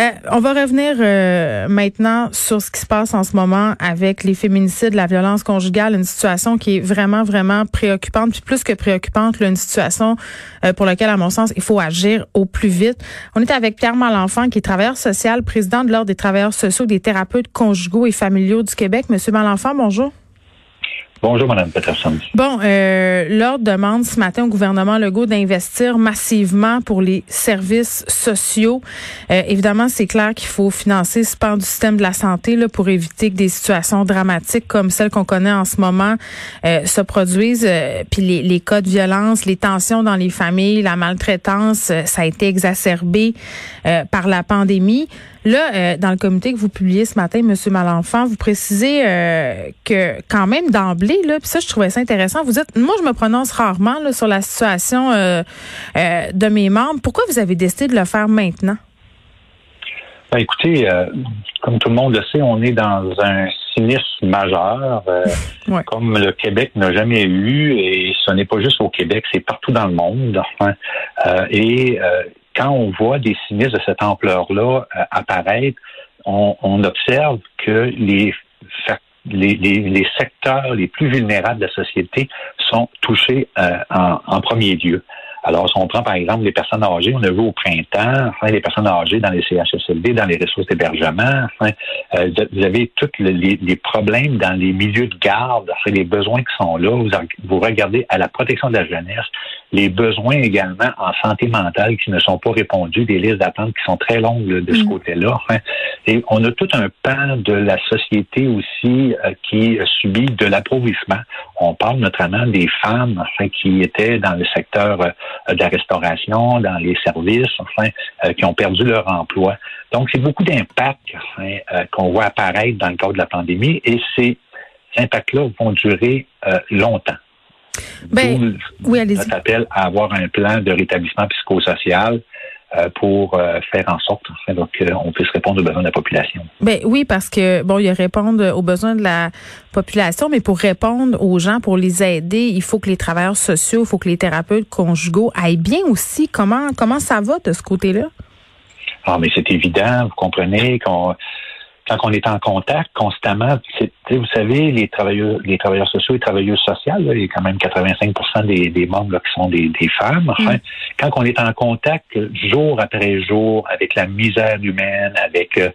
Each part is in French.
Euh, on va revenir euh, maintenant sur ce qui se passe en ce moment avec les féminicides, la violence conjugale, une situation qui est vraiment, vraiment préoccupante, puis plus que préoccupante, une situation euh, pour laquelle, à mon sens, il faut agir au plus vite. On est avec Pierre Malenfant, qui est travailleur social, président de l'Ordre des travailleurs sociaux, des thérapeutes conjugaux et familiaux du Québec. Monsieur Malenfant, bonjour. Bonjour, Mme Peterson. Bon, euh, l'Ordre demande ce matin au gouvernement Legault d'investir massivement pour les services sociaux. Euh, évidemment, c'est clair qu'il faut financer ce pan du système de la santé là, pour éviter que des situations dramatiques comme celles qu'on connaît en ce moment euh, se produisent. Euh, puis les, les, cas de violence, les tensions dans les familles, la maltraitance, ça a été exacerbé par la pandémie. Là, dans le communiqué que vous publiez ce matin, Monsieur Malenfant, vous précisez que quand même d'emblée là, puis ça, je trouvais ça intéressant. Vous dites, moi, je me prononce rarement là, sur la situation euh, euh, de mes membres. Pourquoi vous avez décidé de le faire maintenant? Ben, écoutez, euh, comme tout le monde le sait, on est dans un sinistre majeur, comme le Québec n'a jamais eu, et ce n'est pas juste au Québec, c'est partout dans le monde. et quand on voit des sinistres de cette ampleur-là apparaître, on, observe que les secteurs les plus vulnérables de la société sont touchés euh, en, premier lieu. Alors, si on prend par exemple les personnes âgées, on a vu au printemps, enfin, les personnes âgées dans les CHSLD, dans les ressources d'hébergement, enfin, euh, vous avez tous les, les, problèmes dans les milieux de garde, les besoins qui sont là. Vous, vous regardez à la protection de la jeunesse, les besoins également en santé mentale qui ne sont pas répondus, des listes d'attente qui sont très longues de ce mm. côté-là. Enfin, et on a tout un pan de la société aussi euh, qui subit de l'appauvrissement. On parle notamment des femmes qui étaient dans le secteur euh, de la restauration, dans les services, enfin, euh, qui ont perdu leur emploi. Donc, c'est beaucoup d'impacts enfin, qu'on voit apparaître dans le cadre de la pandémie et ces impacts-là vont durer longtemps. Ben, oui, allez-y. Appel à avoir un plan de rétablissement psychosocial euh, pour euh, faire en sorte enfin, qu'on puisse répondre aux besoins de la population. Ben oui, parce que bon, il y a répondre aux besoins de la population, mais pour répondre aux gens, pour les aider, il faut que les travailleurs sociaux, il faut que les thérapeutes conjugaux aillent bien aussi. Comment comment ça va de ce côté-là? Ah, mais c'est évident, vous comprenez qu'on quand on est en contact constamment, vous savez, les travailleurs, les travailleurs sociaux et travailleuses sociales, il y a quand même 85% des, membres qui sont des, femmes. Enfin, mm. Quand on est en contact jour après jour avec la misère humaine, avec euh,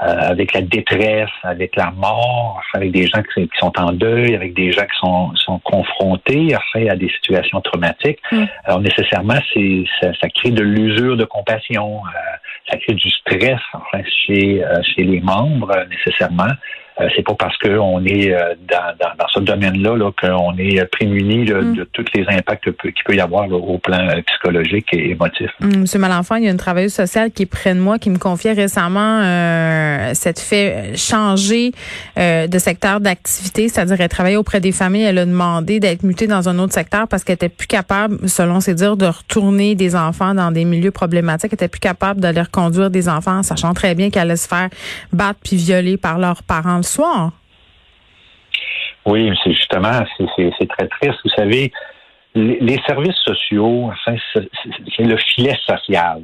euh, avec la détresse, avec la mort, avec des gens qui, sont en deuil, avec des gens qui sont, sont confrontés enfin, à des situations traumatiques, mm. alors nécessairement, c'est ça, ça, crée de l'usure de compassion, euh, ça crée du stress enfin, chez, chez les membres nécessairement. Euh, c'est pas parce qu'on est euh, dans, dans, ce domaine-là -là, qu'on est prémuni mm. de tous les impacts qu'il peut y avoir au plan euh, psychologique et émotif. Mm, Monsieur Malenfant, il y a une travailleuse sociale qui est près de moi qui me confiait récemment euh, cette fait changer de secteur d'activité, c'est-à-dire elle travaillait auprès des familles, elle a demandé d'être mutée dans un autre secteur parce qu'elle était plus capable, selon ses dires, de retourner des enfants dans des milieux problématiques, elle était plus capable d'aller reconduire des enfants, sachant très bien qu'elle allait se faire battre puis violer par leurs parents Oui, c'est justement, c'est très triste. Vous savez, les, services sociaux, c'est le filet social.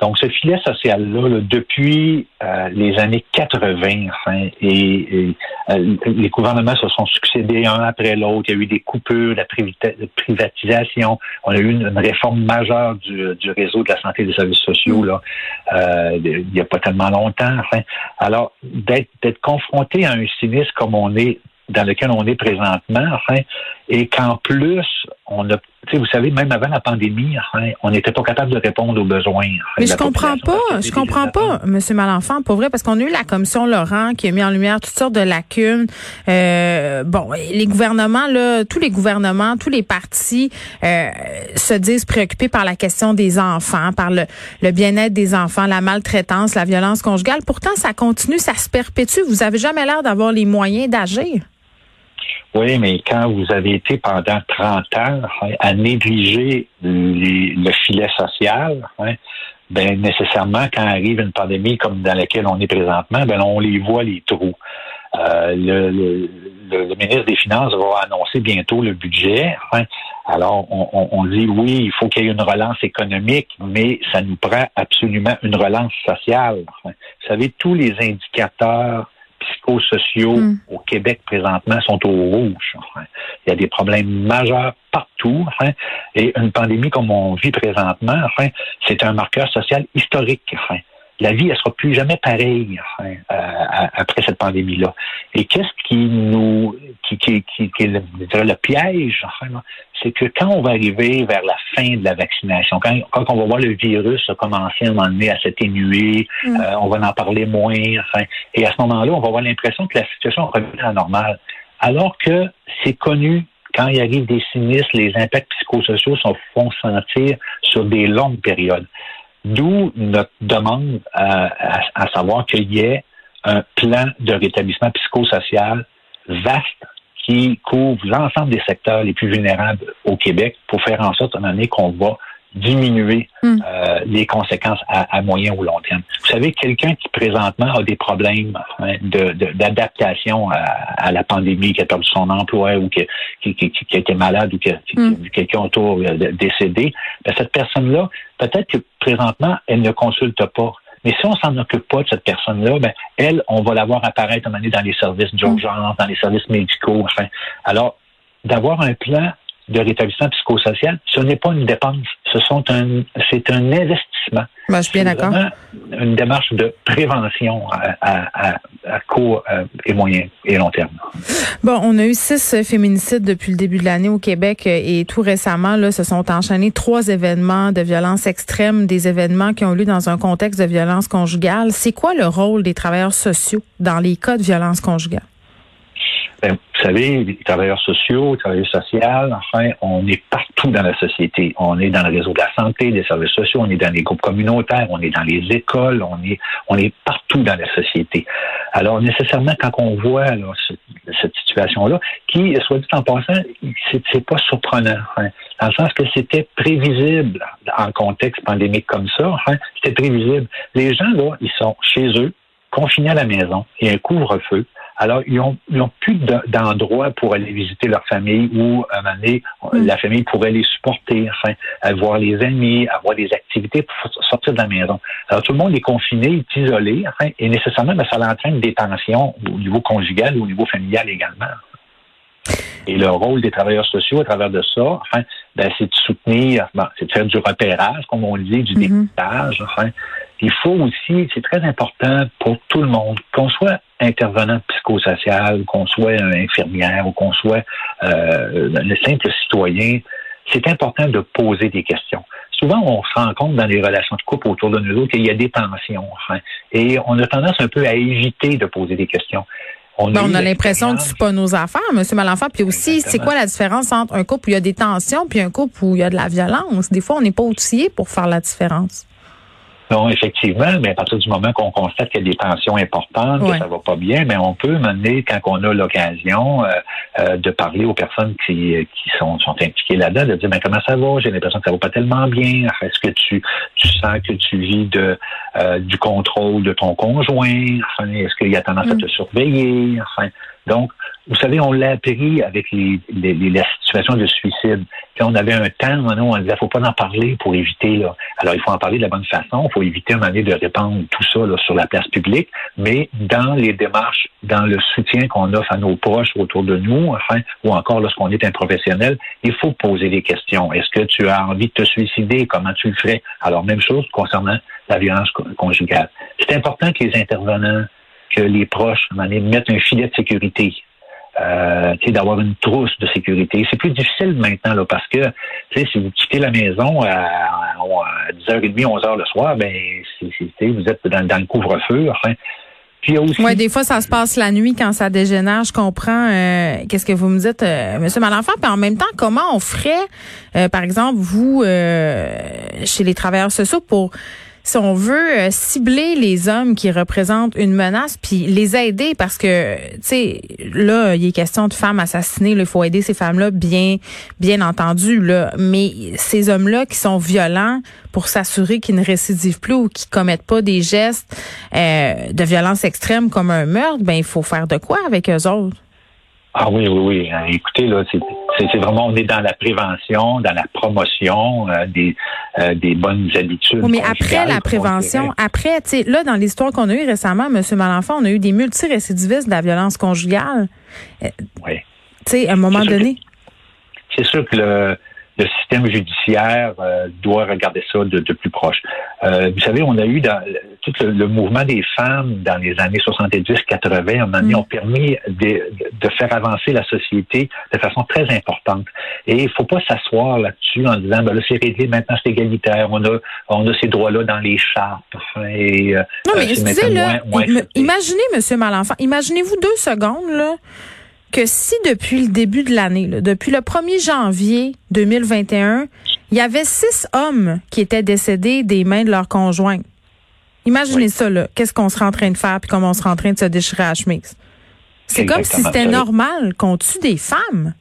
Donc, ce filet social-là, depuis euh, les années 80, enfin, et, euh, les gouvernements se sont succédés un après l'autre. Il y a eu des coupures, la privatisation. On a eu une, réforme majeure du, du, réseau de la santé et des services sociaux là, euh, il n'y a pas tellement longtemps. Alors, d'être confronté à un sinistre comme on est dans lequel on est présentement, enfin, et qu'en plus, on a, vous savez, même avant la pandémie, enfin, on n'était pas capable de répondre aux besoins. Mais je comprends pas, je comprends pas, Monsieur Malenfant, pour vrai, parce qu'on a eu la commission Laurent qui a mis en lumière toutes sortes de lacunes. Euh, bon, les gouvernements, là, tous les gouvernements, tous les partis euh, se disent préoccupés par la question des enfants, par le, le bien-être des enfants, la maltraitance, la violence conjugale. Pourtant, ça continue, ça se perpétue. Vous avez jamais l'air d'avoir les moyens d'agir. Oui, mais quand vous avez été pendant 30 ans à négliger le filet social, ben nécessairement, quand arrive une pandémie comme dans laquelle on est présentement, ben on les voit les trous. Euh, le, le, le, ministre des Finances va annoncer bientôt le budget. Alors, on, on, dit oui, il faut qu'il y ait une relance économique, mais ça nous prend absolument une relance sociale. Vous savez, tous les indicateurs psychosociaux hmm. au Québec présentement sont au rouge. Il y a des problèmes majeurs partout. et une pandémie comme on vit présentement, c'est un marqueur social historique la vie, elle sera plus jamais pareille euh, après cette pandémie-là. Et qu'est-ce qui nous, qui, qui, qui, qui est le, le piège, c'est que quand on va arriver vers la fin de la vaccination, quand, quand on va voir le virus commencer à un moment donné à s'atténuer, mm. euh, on va en parler moins, enfin, et à ce moment-là, on va avoir l'impression que la situation revient à la normale. Alors que c'est connu quand il arrive des sinistres, les impacts psychosociaux se font sentir sur des longues périodes. D'où notre demande à, savoir qu'il y ait un plan de rétablissement psychosocial vaste qui couvre l'ensemble des secteurs les plus vulnérables au Québec pour faire en sorte, à un qu'on va diminuer hmm. euh, les conséquences à, moyen ou long terme. Vous savez, quelqu'un qui présentement a des problèmes hein, d'adaptation à, la pandémie, qui a perdu son emploi ou qui, qui, a été malade ou qui a, hmm. vu quelqu'un autour euh, décédé, ben, cette personne-là, peut-être que présentement, elle ne consulte pas. Mais si on s'en occupe pas de cette personne-là, ben, elle, on va la voir apparaître à un moment donné dans les services d'urgence, dans les services médicaux. Enfin, alors, d'avoir un plan de rétablissement psychosocial, ce n'est pas une dépense, ce sont un, c'est un investissement. Ben, je suis bien d'accord. Une démarche de prévention à, à, court euh, et moyen et long terme. Bon, on a eu six féminicides depuis le début de l'année au Québec euh, et tout récemment, là, se sont enchaînés trois événements de violence extrême, des événements qui ont lieu dans un contexte de violence conjugale. C'est quoi le rôle des travailleurs sociaux dans les cas de violence conjugale? Ben, vous savez, les travailleurs sociaux, les travailleurs sociaux, enfin, on est partout dans la société. On est dans le réseau de la santé, des services sociaux, on est dans les groupes communautaires, on est dans les écoles, on est, on est partout dans la société. Alors, nécessairement, quand on voit cette situation-là, qui, soit dit en passant, c'est pas surprenant, hein, dans le sens que c'était prévisible en contexte pandémique comme ça, hein, c'était prévisible. Les gens, là, ils sont chez eux, confinés à la maison, il y a un couvre-feu. Alors, ils n'ont ont plus d'endroit pour aller visiter leur famille ou, à un moment donné, mm. la famille pourrait les supporter, enfin, voir les amis, avoir des activités pour sortir de la maison. Alors, tout le monde est confiné, est isolé, enfin, et nécessairement, ben, ça entraîne des tensions au niveau conjugal ou au niveau familial également. Et le rôle des travailleurs sociaux à travers de ça, enfin, ben, c'est de soutenir, c'est de faire du repérage, comme on dit, du mm-hmm. dépistage. Enfin, il faut aussi, c'est très important pour tout le monde, qu'on soit intervenant psychosocial, qu'on soit infirmière ou qu'on soit euh, le simple citoyen, c'est important de poser des questions. Souvent, on se rend compte dans les relations de couple autour de nous autres qu'il y a des tensions, enfin, et on a tendance un peu à éviter de poser des questions. On, ben, a, l'impression que c'est pas nos affaires, Monsieur Malenfant. Puis aussi, c'est quoi la différence entre un couple où il y a des tensions puis un couple où il y a de la violence? Des fois, on n'est pas outillé pour faire la différence. Non, effectivement, mais à partir du moment qu'on constate qu'il y a des tensions importantes, que ça va pas bien, mais on peut mener, quand on a l'occasion euh, euh, de parler aux personnes qui, qui sont, sont impliquées là-dedans, de dire mais comment ça va, j'ai l'impression que ça va pas tellement bien. Est-ce que tu, tu sens que tu vis de euh, du contrôle de ton conjoint? Enfin, est-ce qu'il y a tendance à mm. te surveiller? Enfin, donc, vous savez, on l'a appris avec les, les, la situation de suicide. On avait un temps, on disait, faut pas en parler pour éviter. Alors, il faut en parler de la bonne façon. Il faut éviter de répandre tout ça sur la place publique. Mais dans les démarches, dans le soutien qu'on offre à nos proches autour de nous, enfin, ou encore lorsqu'on est un professionnel, il faut poser des questions. Est-ce que tu as envie de te suicider? Comment tu le ferais? Alors, même chose concernant la violence conjugale. C'est important que les intervenants que les proches mettent un filet de sécurité euh, d'avoir une trousse de sécurité. C'est plus difficile maintenant là, parce que si vous quittez la maison à, 10h30, 11h le soir, ben vous êtes dans, le couvre-feu. Enfin, puis aussi... Oui, des fois, ça se passe la nuit quand ça dégénère. Je comprends. Euh, qu'est-ce que vous me dites, euh, Monsieur Malenfant? Puis en même temps, comment on ferait, euh, par exemple, vous, chez les travailleurs sociaux, pour si on veut euh, cibler les hommes qui représentent une menace, puis les aider, parce que, tu sais, là, il est question de femmes assassinées, il faut aider ces femmes-là, bien, bien entendu. Mais ces hommes-là qui sont violents pour s'assurer qu'ils ne récidivent plus ou qu'ils commettent pas des gestes euh, de violence extrême comme un meurtre, ben il faut faire de quoi avec eux autres? Ah oui, oui, oui. Hein, écoutez, là, c'est vraiment, on est dans la prévention, dans la promotion euh, des, euh, des bonnes habitudes. Oui, mais après la prévention, après, tu sais, là, dans l'histoire qu'on a eue récemment, M. Malenfant, on a eu des multirécidivistes de la violence conjugale. Euh, oui. Tu sais, à un moment donné. C'est sûr que le, le système judiciaire euh, doit regarder ça de, plus proche. Euh, vous savez, on a eu dans, tout le, mouvement des femmes dans les années 70-80, on mm. ont permis de, de, faire avancer la société de façon très importante. Et il faut pas s'asseoir là-dessus en disant, ben là, c'est réglé, maintenant c'est égalitaire, on a, on a ces droits-là dans les chartes. et, euh, non, mais excusez, là, imaginez, Monsieur Malenfant, imaginez-vous deux secondes, là, que si depuis le début de l'année, depuis le 1er janvier 2021, il y avait six hommes qui étaient décédés des mains de leurs conjoints. Imaginez ça, là. Qu'est-ce qu'on serait en train de faire puis comment on serait en train de se déchirer à la chemise? C'est comme si c'était normal qu'on tue des femmes.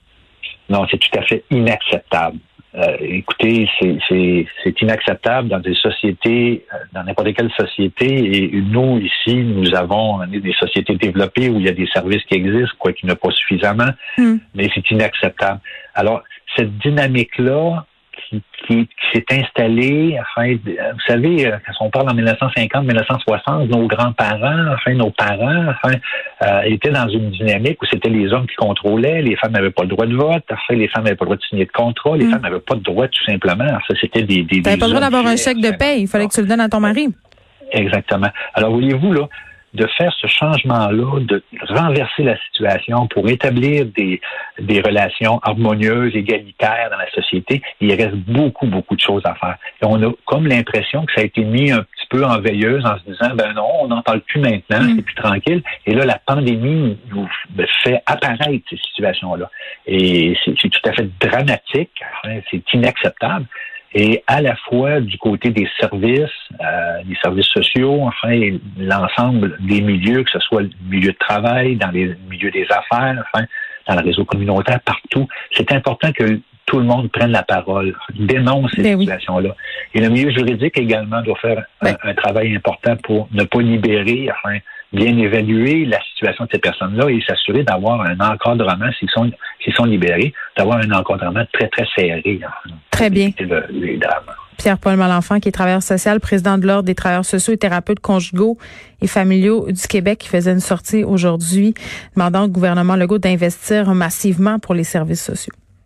Non, c'est tout à fait inacceptable. Euh, écoutez, c'est inacceptable dans des sociétés, euh, dans n'importe quelle société. Et nous, ici, nous avons des sociétés développées où il y a des services qui existent, quoi qu'il n'y a pas suffisamment, hmm. mais c'est inacceptable. Alors, cette dynamique-là, qui, qui, s'est installé, enfin, vous savez, euh, quand on parle en 1950, 1960, nos grands-parents, enfin, nos parents, enfin, euh, étaient dans une dynamique où c'était les hommes qui contrôlaient, les femmes n'avaient pas le droit de vote, enfin, les femmes n'avaient pas le droit de signer de contrat, les mm. femmes n'avaient pas de droit tout simplement. Ça, c'était des, des, pas le droit d'avoir un chèque de paie, il fallait que tu le donnes à ton mari. Exactement. Alors, voyez-vous, là, de faire ce changement-là, de renverser la situation pour établir des, des relations harmonieuses, égalitaires dans la société, il reste beaucoup, beaucoup de choses à faire. Et on a comme l'impression que ça a été mis un petit peu en veilleuse en se disant, ben non, on n'en parle plus maintenant, mm. c'est plus tranquille. Et là, la pandémie nous fait apparaître ces situations-là. Et c'est tout à fait dramatique, c'est inacceptable et à la fois du côté des services, euh, des services sociaux, enfin l'ensemble des milieux, que ce soit le milieu de travail, dans les milieux des affaires, enfin dans le réseau communautaire, partout. C'est important que tout le monde prenne la parole, dénonce ces ben situations-là. Et le milieu juridique également doit faire un, ben travail important pour ne pas libérer, enfin bien évaluer la situation de ces personnes-là et s'assurer d'avoir un encadrement, s'ils sont, s'ils sont libérés, d'avoir un encadrement très, très serré. très bien. Pierre-Paul Malenfant, qui est travailleur social, président de l'Ordre des travailleurs sociaux et thérapeutes conjugaux et familiaux du Québec, qui faisait une sortie aujourd'hui demandant au gouvernement Legault d'investir massivement pour les services sociaux.